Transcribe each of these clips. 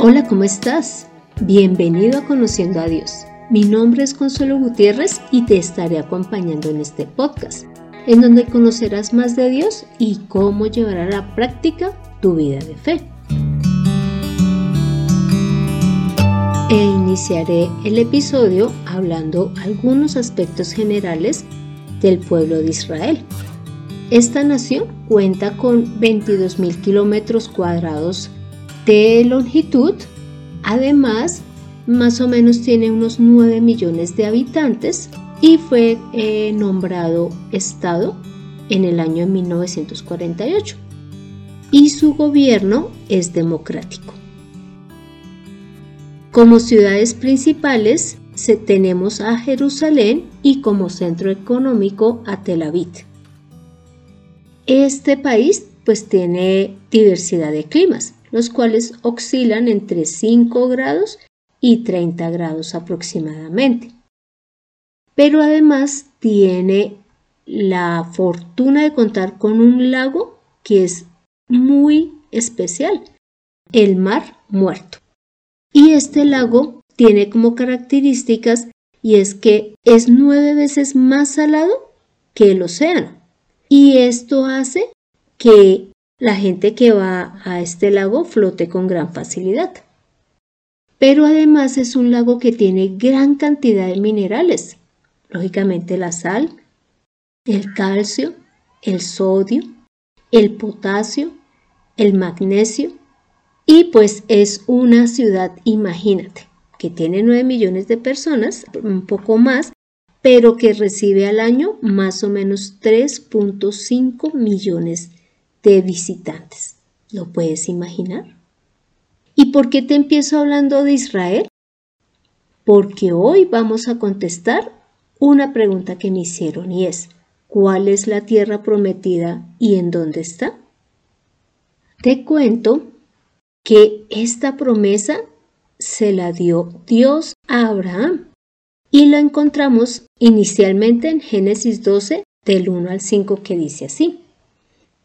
Hola, ¿cómo estás? Bienvenido a Conociendo a Dios. Mi nombre es Consuelo Gutiérrez y te estaré acompañando en este podcast, en donde conocerás más de Dios y cómo llevar a la práctica tu vida de fe. E iniciaré el episodio hablando algunos aspectos generales del pueblo de Israel. Esta nación cuenta con 22.000 kilómetros cuadrados de longitud. Además, más o menos tiene unos 9 millones de habitantes y fue eh, nombrado Estado en el año 1948. Y su gobierno es democrático. Como ciudades principales tenemos a Jerusalén y como centro económico a Tel Aviv. Este país pues tiene diversidad de climas los cuales oscilan entre 5 grados y 30 grados aproximadamente. Pero además tiene la fortuna de contar con un lago que es muy especial, el Mar Muerto. Y este lago tiene como características y es que es nueve veces más salado que el océano. Y esto hace que la gente que va a este lago flote con gran facilidad. Pero además es un lago que tiene gran cantidad de minerales, lógicamente la sal, el calcio, el sodio, el potasio, el magnesio y pues es una ciudad, imagínate, que tiene 9 millones de personas, un poco más, pero que recibe al año más o menos 3.5 millones de visitantes. ¿Lo puedes imaginar? ¿Y por qué te empiezo hablando de Israel? Porque hoy vamos a contestar una pregunta que me hicieron y es, ¿cuál es la tierra prometida y en dónde está? Te cuento que esta promesa se la dio Dios a Abraham y la encontramos inicialmente en Génesis 12 del 1 al 5 que dice así.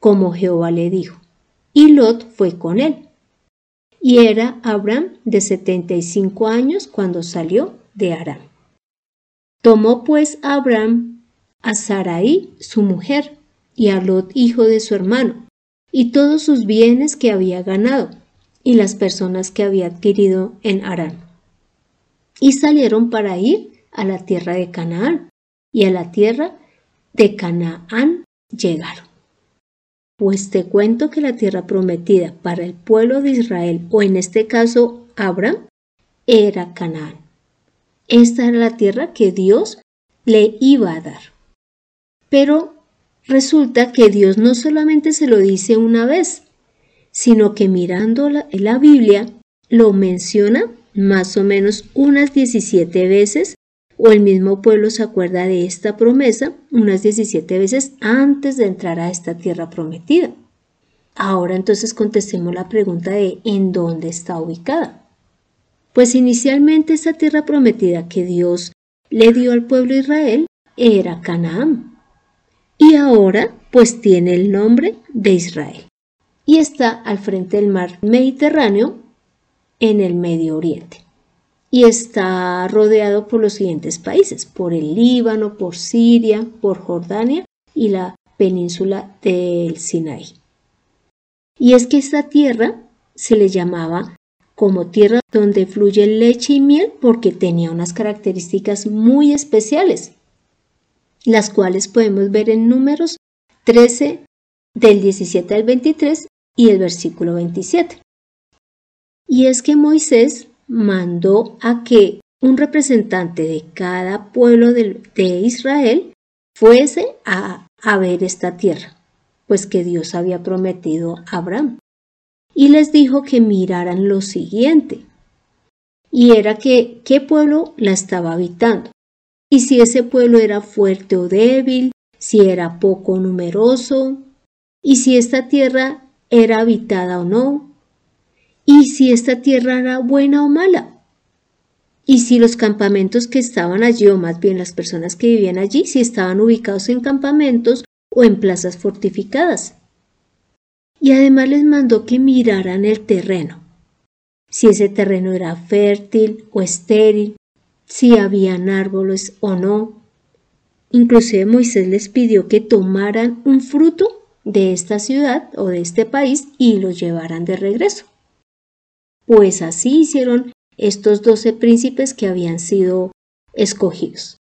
como Jehová le dijo. Y Lot fue con él. Y era Abraham de setenta y cinco años cuando salió de Aram. Tomó pues Abraham a Sarai, su mujer, y a Lot, hijo de su hermano, y todos sus bienes que había ganado, y las personas que había adquirido en Aram. Y salieron para ir a la tierra de Canaán, y a la tierra de Canaán llegaron. Pues te cuento que la tierra prometida para el pueblo de Israel, o en este caso Abraham, era Canaán. Esta era la tierra que Dios le iba a dar. Pero resulta que Dios no solamente se lo dice una vez, sino que mirando la, la Biblia lo menciona más o menos unas 17 veces o el mismo pueblo se acuerda de esta promesa unas 17 veces antes de entrar a esta tierra prometida. Ahora entonces contestemos la pregunta de ¿en dónde está ubicada? Pues inicialmente esta tierra prometida que Dios le dio al pueblo de Israel era Canaán. Y ahora pues tiene el nombre de Israel. Y está al frente del mar Mediterráneo en el Medio Oriente y está rodeado por los siguientes países, por el Líbano, por Siria, por Jordania y la península del Sinaí. Y es que esta tierra se le llamaba como tierra donde fluye leche y miel porque tenía unas características muy especiales, las cuales podemos ver en números 13 del 17 al 23 y el versículo 27. Y es que Moisés mandó a que un representante de cada pueblo de, Israel fuese a, ver esta tierra, pues que Dios había prometido a Abraham. Y les dijo que miraran lo siguiente. y era que qué pueblo la estaba habitando y si ese pueblo era fuerte o débil, si era poco numeroso y si esta tierra era habitada o no y si esta tierra era buena o mala y si los campamentos que estaban allí, o más bien las personas que vivían allí, si estaban ubicados en campamentos o en plazas fortificadas. Y además les mandó que miraran el terreno, si ese terreno era fértil o estéril, si habían árboles o no. Inclusive Moisés les pidió que tomaran un fruto de esta ciudad o de este país y lo llevaran de regreso. Pues así hicieron estos doce príncipes que habían sido escogidos.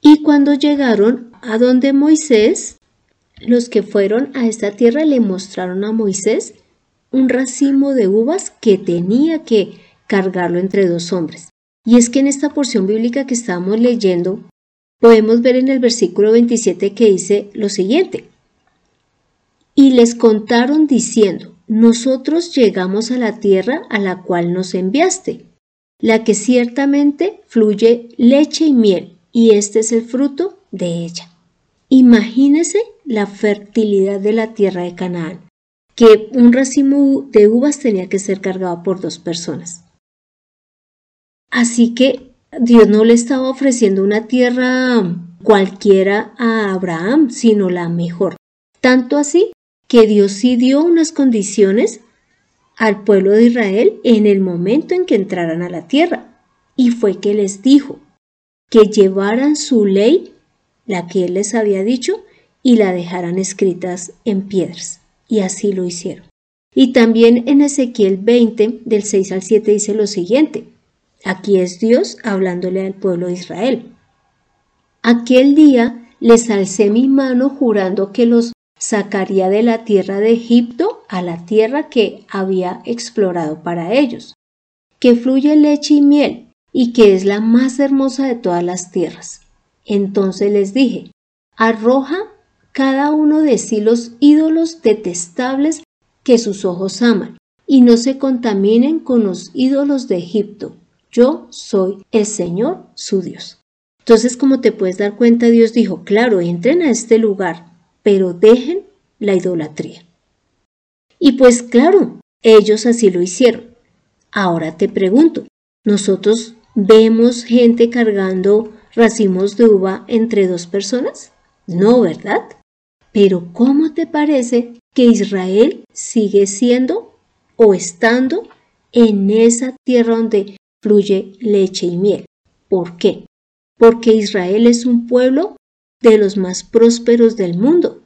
Y cuando llegaron a donde Moisés, los que fueron a esta tierra le mostraron a Moisés un racimo de uvas que tenía que cargarlo entre dos hombres. Y es que en esta porción bíblica que estábamos leyendo, podemos ver en el versículo 27 que dice lo siguiente. Y les contaron diciendo, nosotros llegamos a la tierra a la cual nos enviaste, la que ciertamente fluye leche y miel, y este es el fruto de ella. Imagínese la fertilidad de la tierra de Canaán, que un racimo de uvas tenía que ser cargado por dos personas. Así que Dios no le estaba ofreciendo una tierra cualquiera a Abraham, sino la mejor. Tanto así que Dios sí dio unas condiciones al pueblo de Israel en el momento en que entraran a la tierra. Y fue que les dijo que llevaran su ley, la que él les había dicho, y la dejaran escritas en piedras. Y así lo hicieron. Y también en Ezequiel 20, del 6 al 7, dice lo siguiente. Aquí es Dios hablándole al pueblo de Israel. Aquel día les alcé mi mano jurando que los sacaría de la tierra de Egipto a la tierra que había explorado para ellos, que fluye leche y miel y que es la más hermosa de todas las tierras. Entonces les dije, arroja cada uno de sí los ídolos detestables que sus ojos aman, y no se contaminen con los ídolos de Egipto. Yo soy el Señor su Dios. Entonces, como te puedes dar cuenta, Dios dijo, claro, entren a este lugar, pero dejen la idolatría. Y pues claro, ellos así lo hicieron. Ahora te pregunto, ¿nosotros vemos gente cargando racimos de uva entre dos personas? No, ¿verdad? Pero ¿cómo te parece que Israel sigue siendo o estando en esa tierra donde fluye leche y miel? ¿Por qué? Porque Israel es un pueblo de los más prósperos del mundo.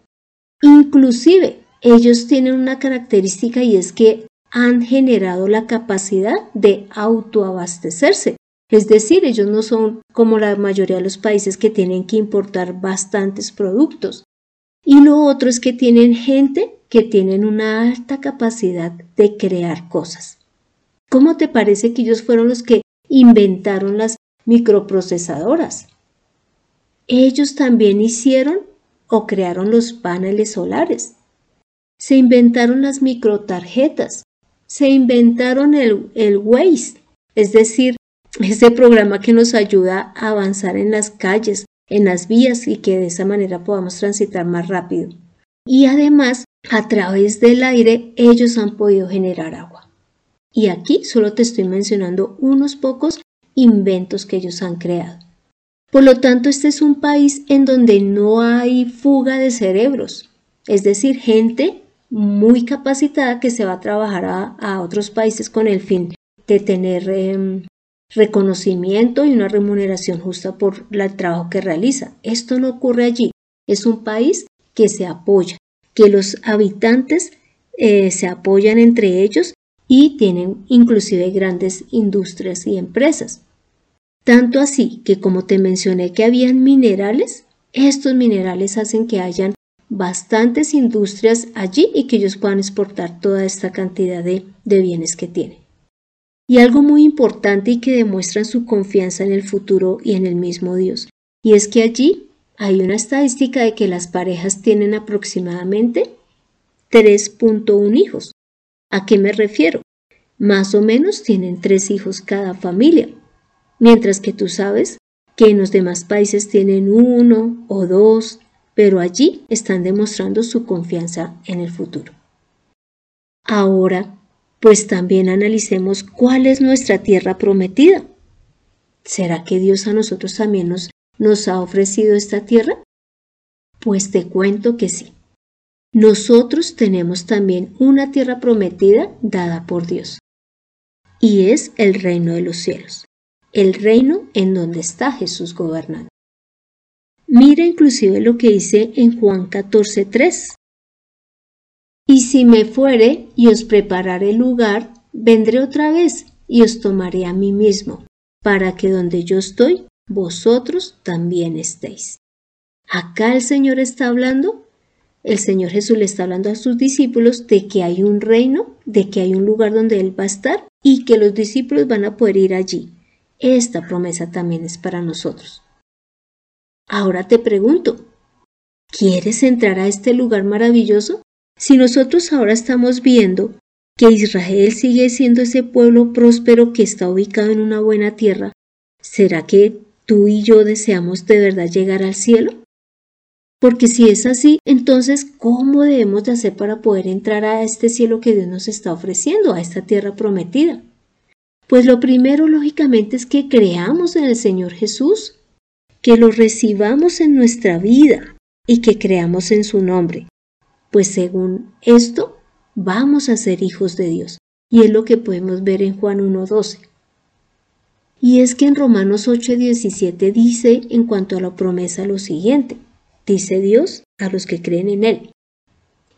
Inclusive, ellos tienen una característica y es que han generado la capacidad de autoabastecerse. Es decir, ellos no son como la mayoría de los países que tienen que importar bastantes productos. Y lo otro es que tienen gente que tienen una alta capacidad de crear cosas. ¿Cómo te parece que ellos fueron los que inventaron las microprocesadoras? Ellos también hicieron o crearon los paneles solares. Se inventaron las microtarjetas. Se inventaron el, el Waze, es decir, ese programa que nos ayuda a avanzar en las calles, en las vías y que de esa manera podamos transitar más rápido. Y además, a través del aire, ellos han podido generar agua. Y aquí solo te estoy mencionando unos pocos inventos que ellos han creado. Por lo tanto, este es un país en donde no hay fuga de cerebros, es decir, gente muy capacitada que se va a trabajar a, otros países con el fin de tener em, reconocimiento y una remuneración justa por el trabajo que realiza. Esto no ocurre allí. Es un país que se apoya, que los habitantes eh, se apoyan entre ellos y tienen inclusive grandes industrias y empresas. Tanto así que como te mencioné que habían minerales, estos minerales hacen que hayan bastantes industrias allí y que ellos puedan exportar toda esta cantidad de, de bienes que tienen. Y algo muy importante y que demuestran su confianza en el futuro y en el mismo Dios, y es que allí hay una estadística de que las parejas tienen aproximadamente 3.1 hijos. ¿A qué me refiero? más o menos tienen tres hijos cada familia, mientras que tú sabes que en los demás países tienen uno o dos, pero allí están demostrando su confianza en el futuro. Ahora, pues también analicemos cuál es nuestra tierra prometida. ¿Será que Dios a nosotros también nos, ha ofrecido esta tierra? Pues te cuento que sí. Nosotros tenemos también una tierra prometida dada por Dios. Y es el reino de los cielos, el reino en donde está Jesús gobernando. Mira inclusive lo que dice en Juan 14:3. Y si me fuere y os prepararé lugar, vendré otra vez y os tomaré a mí mismo, para que donde yo estoy, vosotros también estéis. Acá el Señor está hablando, el Señor Jesús le está hablando a sus discípulos de que hay un reino, de que hay un lugar donde Él va a estar y que los discípulos van a poder ir allí. Esta promesa también es para nosotros. Ahora te pregunto, ¿quieres entrar a este lugar maravilloso? Si nosotros ahora estamos viendo que Israel sigue siendo ese pueblo próspero que está ubicado en una buena tierra, ¿será que tú y yo deseamos de verdad llegar al cielo? Porque si es así, entonces, ¿cómo debemos de hacer para poder entrar a este cielo que Dios nos está ofreciendo, a esta tierra prometida? Pues lo primero, lógicamente, es que creamos en el Señor Jesús, que lo recibamos en nuestra vida y que creamos en su nombre. Pues según esto, vamos a ser hijos de Dios. Y es lo que podemos ver en Juan 1.12. Y es que en Romanos 8.17 dice en cuanto a la promesa lo siguiente dice Dios a los que creen en Él.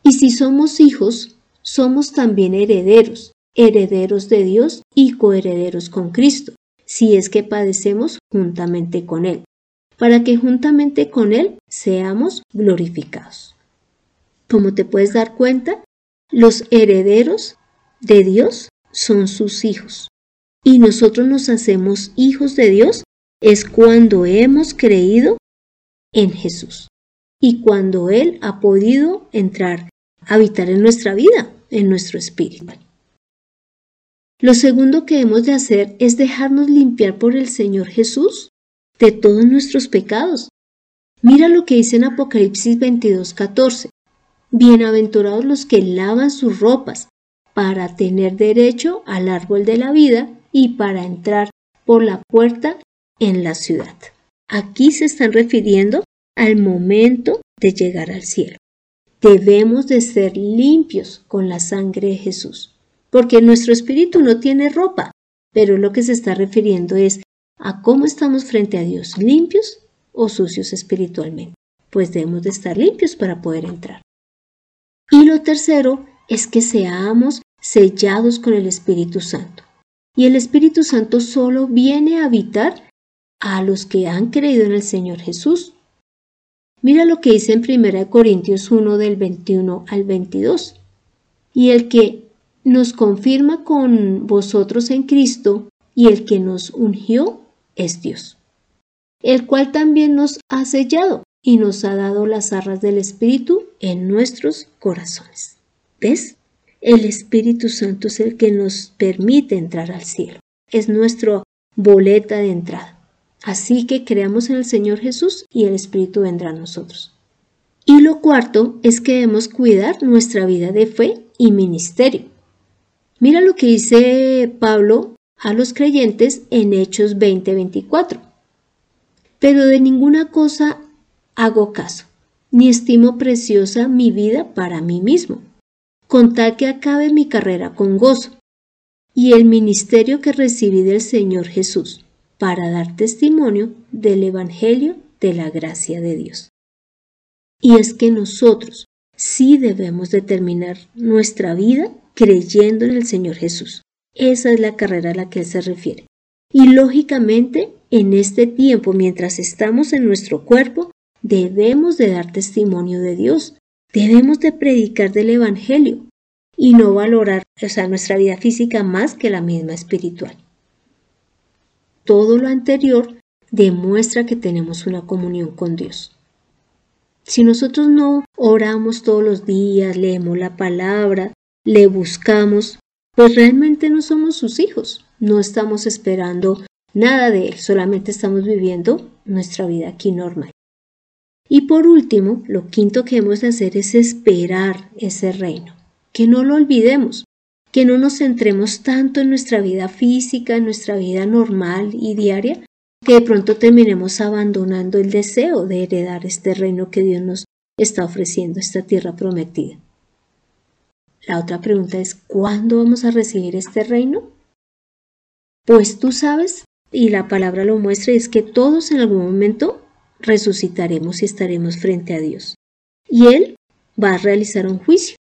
Y si somos hijos, somos también herederos, herederos de Dios y coherederos con Cristo, si es que padecemos juntamente con Él, para que juntamente con Él seamos glorificados. Como te puedes dar cuenta, los herederos de Dios son sus hijos. Y nosotros nos hacemos hijos de Dios es cuando hemos creído en Jesús y cuando Él ha podido entrar, habitar en nuestra vida, en nuestro espíritu. Lo segundo que hemos de hacer es dejarnos limpiar por el Señor Jesús de todos nuestros pecados. Mira lo que dice en Apocalipsis 22:14. Bienaventurados los que lavan sus ropas para tener derecho al árbol de la vida y para entrar por la puerta en la ciudad. Aquí se están refiriendo al momento de llegar al cielo. Debemos de ser limpios con la sangre de Jesús, porque nuestro espíritu no tiene ropa, pero lo que se está refiriendo es a cómo estamos frente a Dios, limpios o sucios espiritualmente. Pues debemos de estar limpios para poder entrar. Y lo tercero es que seamos sellados con el Espíritu Santo. Y el Espíritu Santo solo viene a habitar a los que han creído en el Señor Jesús, Mira lo que dice en 1 Corintios 1 del 21 al 22. Y el que nos confirma con vosotros en Cristo y el que nos ungió es Dios, el cual también nos ha sellado y nos ha dado las arras del Espíritu en nuestros corazones. ¿Ves? El Espíritu Santo es el que nos permite entrar al cielo. Es nuestra boleta de entrada. Así que creamos en el Señor Jesús y el Espíritu vendrá a nosotros. Y lo cuarto es que debemos cuidar nuestra vida de fe y ministerio. Mira lo que dice Pablo a los creyentes en Hechos 20:24. Pero de ninguna cosa hago caso, ni estimo preciosa mi vida para mí mismo, con tal que acabe mi carrera con gozo y el ministerio que recibí del Señor Jesús para dar testimonio del Evangelio de la gracia de Dios. Y es que nosotros sí debemos determinar nuestra vida creyendo en el Señor Jesús. Esa es la carrera a la que Él se refiere. Y lógicamente, en este tiempo, mientras estamos en nuestro cuerpo, debemos de dar testimonio de Dios. Debemos de predicar del Evangelio y no valorar o nuestra vida física más que la misma espiritual. Todo lo anterior demuestra que tenemos una comunión con Dios. Si nosotros no oramos todos los días, leemos la palabra, le buscamos, pues realmente no somos sus hijos, no estamos esperando nada de Él, solamente estamos viviendo nuestra vida aquí normal. Y por último, lo quinto que hemos de hacer es esperar ese reino, que no lo olvidemos, que no nos centremos tanto en nuestra vida física, en nuestra vida normal y diaria, que de pronto terminemos abandonando el deseo de heredar este reino que Dios nos está ofreciendo, esta tierra prometida. La otra pregunta es, ¿cuándo vamos a recibir este reino? Pues tú sabes, y la palabra lo muestra, es que todos en algún momento resucitaremos y estaremos frente a Dios. Y Él va a realizar un juicio.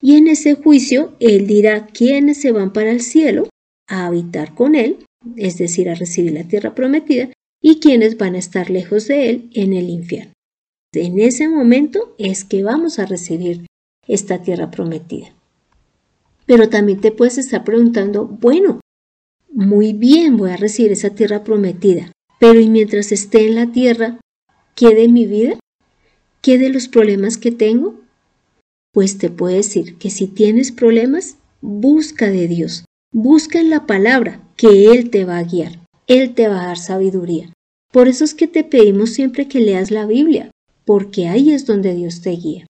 Y en ese juicio Él dirá quiénes se van para el cielo a habitar con Él es decir, a recibir la tierra prometida, y quienes van a estar lejos de él en el infierno. En ese momento es que vamos a recibir esta tierra prometida. Pero también te puedes estar preguntando, bueno, muy bien, voy a recibir esa tierra prometida, pero ¿y mientras esté en la tierra, qué de mi vida? ¿Qué de los problemas que tengo? Pues te puedo decir que si tienes problemas, busca de Dios, busca en la palabra, que Él te va a guiar, Él te va a dar sabiduría. Por eso es que te pedimos siempre que leas la Biblia, porque ahí es donde Dios te guía.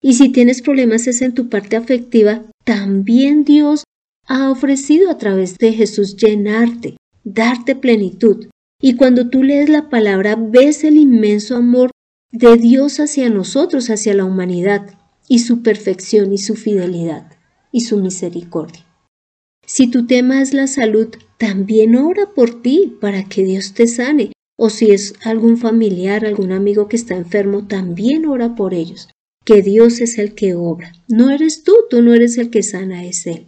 Y si tienes problemas es en tu parte afectiva, también Dios ha ofrecido a través de Jesús llenarte, darte plenitud. Y cuando tú lees la palabra, ves el inmenso amor de Dios hacia nosotros, hacia la humanidad, y su perfección y su fidelidad y su misericordia. Si tu tema es la salud, también ora por ti para que Dios te sane. O si es algún familiar, algún amigo que está enfermo, también ora por ellos. Que Dios es el que obra. No eres tú, tú no eres el que sana, es Él.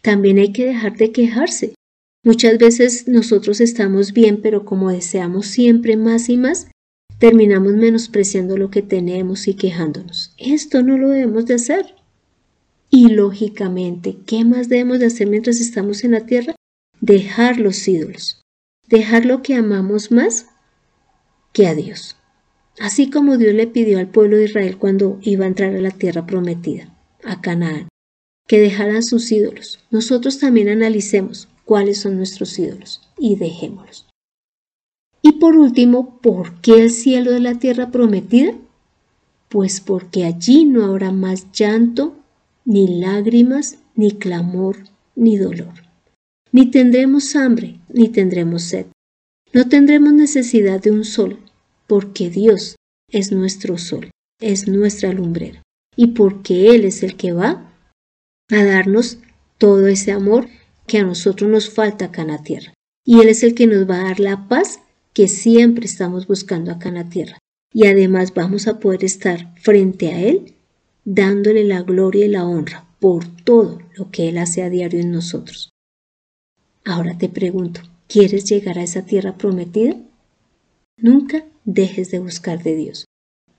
También hay que dejar de quejarse. Muchas veces nosotros estamos bien, pero como deseamos siempre más y más, terminamos menospreciando lo que tenemos y quejándonos. Esto no lo debemos de hacer. Y lógicamente, ¿qué más debemos de hacer mientras estamos en la tierra? Dejar los ídolos, dejar lo que amamos más que a Dios. Así como Dios le pidió al pueblo de Israel cuando iba a entrar a la tierra prometida, a Canaán, que dejaran sus ídolos. Nosotros también analicemos cuáles son nuestros ídolos y dejémoslos. Y por último, ¿por qué el cielo de la tierra prometida? Pues porque allí no habrá más llanto, ni lágrimas, ni clamor, ni dolor. Ni tendremos hambre, ni tendremos sed. No tendremos necesidad de un sol, porque Dios es nuestro sol, es nuestra lumbrera, y porque Él es el que va a darnos todo ese amor que a nosotros nos falta acá en la tierra. Y Él es el que nos va a dar la paz que siempre estamos buscando acá en la tierra. Y además vamos a poder estar frente a Él dándole la gloria y la honra por todo lo que Él hace a diario en nosotros. Ahora te pregunto, ¿quieres llegar a esa tierra prometida? Nunca dejes de buscar de Dios.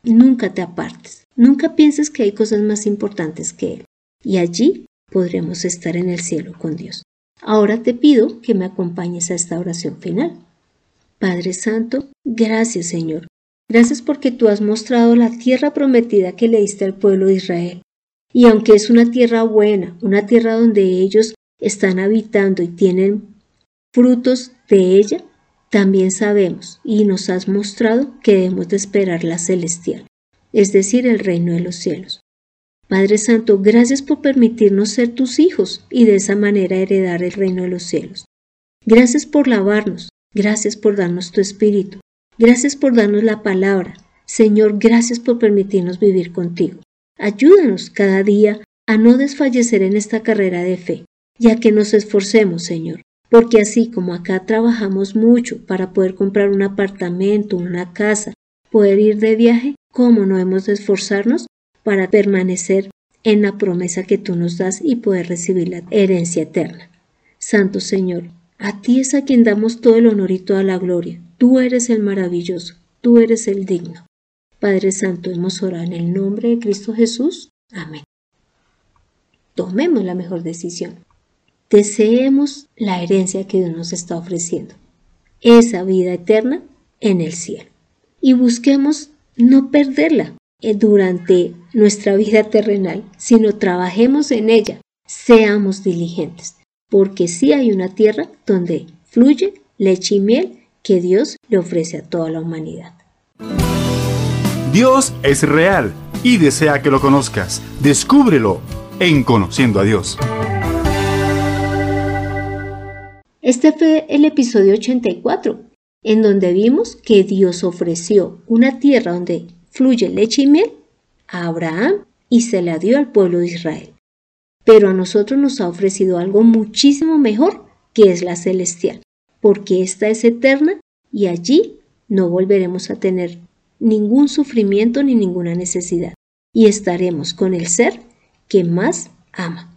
Nunca te apartes. Nunca pienses que hay cosas más importantes que Él. Y allí podremos estar en el cielo con Dios. Ahora te pido que me acompañes a esta oración final. Padre Santo, gracias Señor Gracias porque tú has mostrado la tierra prometida que le diste al pueblo de Israel. Y aunque es una tierra buena, una tierra donde ellos están habitando y tienen frutos de ella, también sabemos y nos has mostrado que debemos de esperar la celestial, es decir, el reino de los cielos. Padre Santo, gracias por permitirnos ser tus hijos y de esa manera heredar el reino de los cielos. Gracias por lavarnos, gracias por darnos tu espíritu, Gracias por darnos la palabra. Señor, gracias por permitirnos vivir contigo. Ayúdanos cada día a no desfallecer en esta carrera de fe, ya que nos esforcemos, Señor, porque así como acá trabajamos mucho para poder comprar un apartamento, una casa, poder ir de viaje, ¿cómo no hemos de esforzarnos para permanecer en la promesa que tú nos das y poder recibir la herencia eterna? Santo Señor, a ti es a quien damos todo el honor y toda la gloria. Tú eres el maravilloso, tú eres el digno. Padre Santo, hemos orado en el nombre de Cristo Jesús. Amén. Tomemos la mejor decisión. Deseemos la herencia que Dios nos está ofreciendo, esa vida eterna en el cielo. Y busquemos no perderla eh, durante nuestra vida terrenal, sino trabajemos en ella seamos diligentes, porque sí hay una tierra donde fluye leche y miel que Dios le ofrece a toda la humanidad. Dios es real y desea que lo conozcas. Descúbrelo en Conociendo a Dios. Este fue el episodio 84, en donde vimos que Dios ofreció una tierra donde fluye leche y miel a Abraham y se la dio al pueblo de Israel. Pero a nosotros nos ha ofrecido algo muchísimo mejor, que es la celestial, porque esta es eterna y allí no volveremos a tener ningún sufrimiento ni ninguna necesidad, y estaremos con el ser que más ama.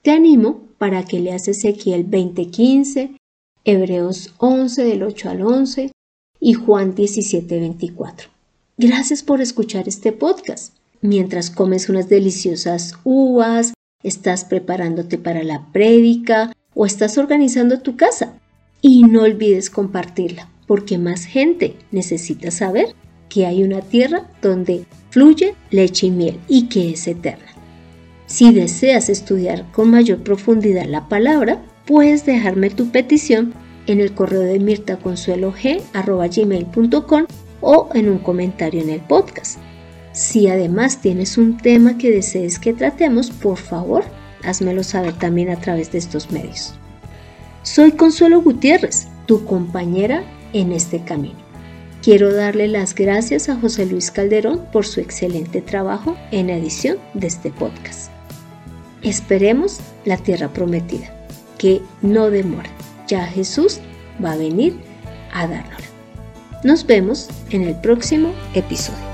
Te animo para que leas Ezequiel 20:15, Hebreos 11 del 8 al 11 y Juan 17:24. Gracias por escuchar este podcast. Mientras comes unas deliciosas uvas, estás preparándote para la prédica o estás organizando tu casa. Y no olvides compartirla, porque más gente necesita saber que hay una tierra donde fluye leche y miel y que es eterna. Si deseas estudiar con mayor profundidad la palabra, puedes dejarme tu petición en el correo de mirtaconsuelog.com o en un comentario en el podcast. Si además tienes un tema que desees que tratemos, por favor, házmelo saber también a través de estos medios. Soy Consuelo Gutiérrez, tu compañera en este camino. Quiero darle las gracias a José Luis Calderón por su excelente trabajo en edición de este podcast. Esperemos la tierra prometida, que no demora. Ya Jesús va a venir a dárnosla. Nos vemos en el próximo episodio.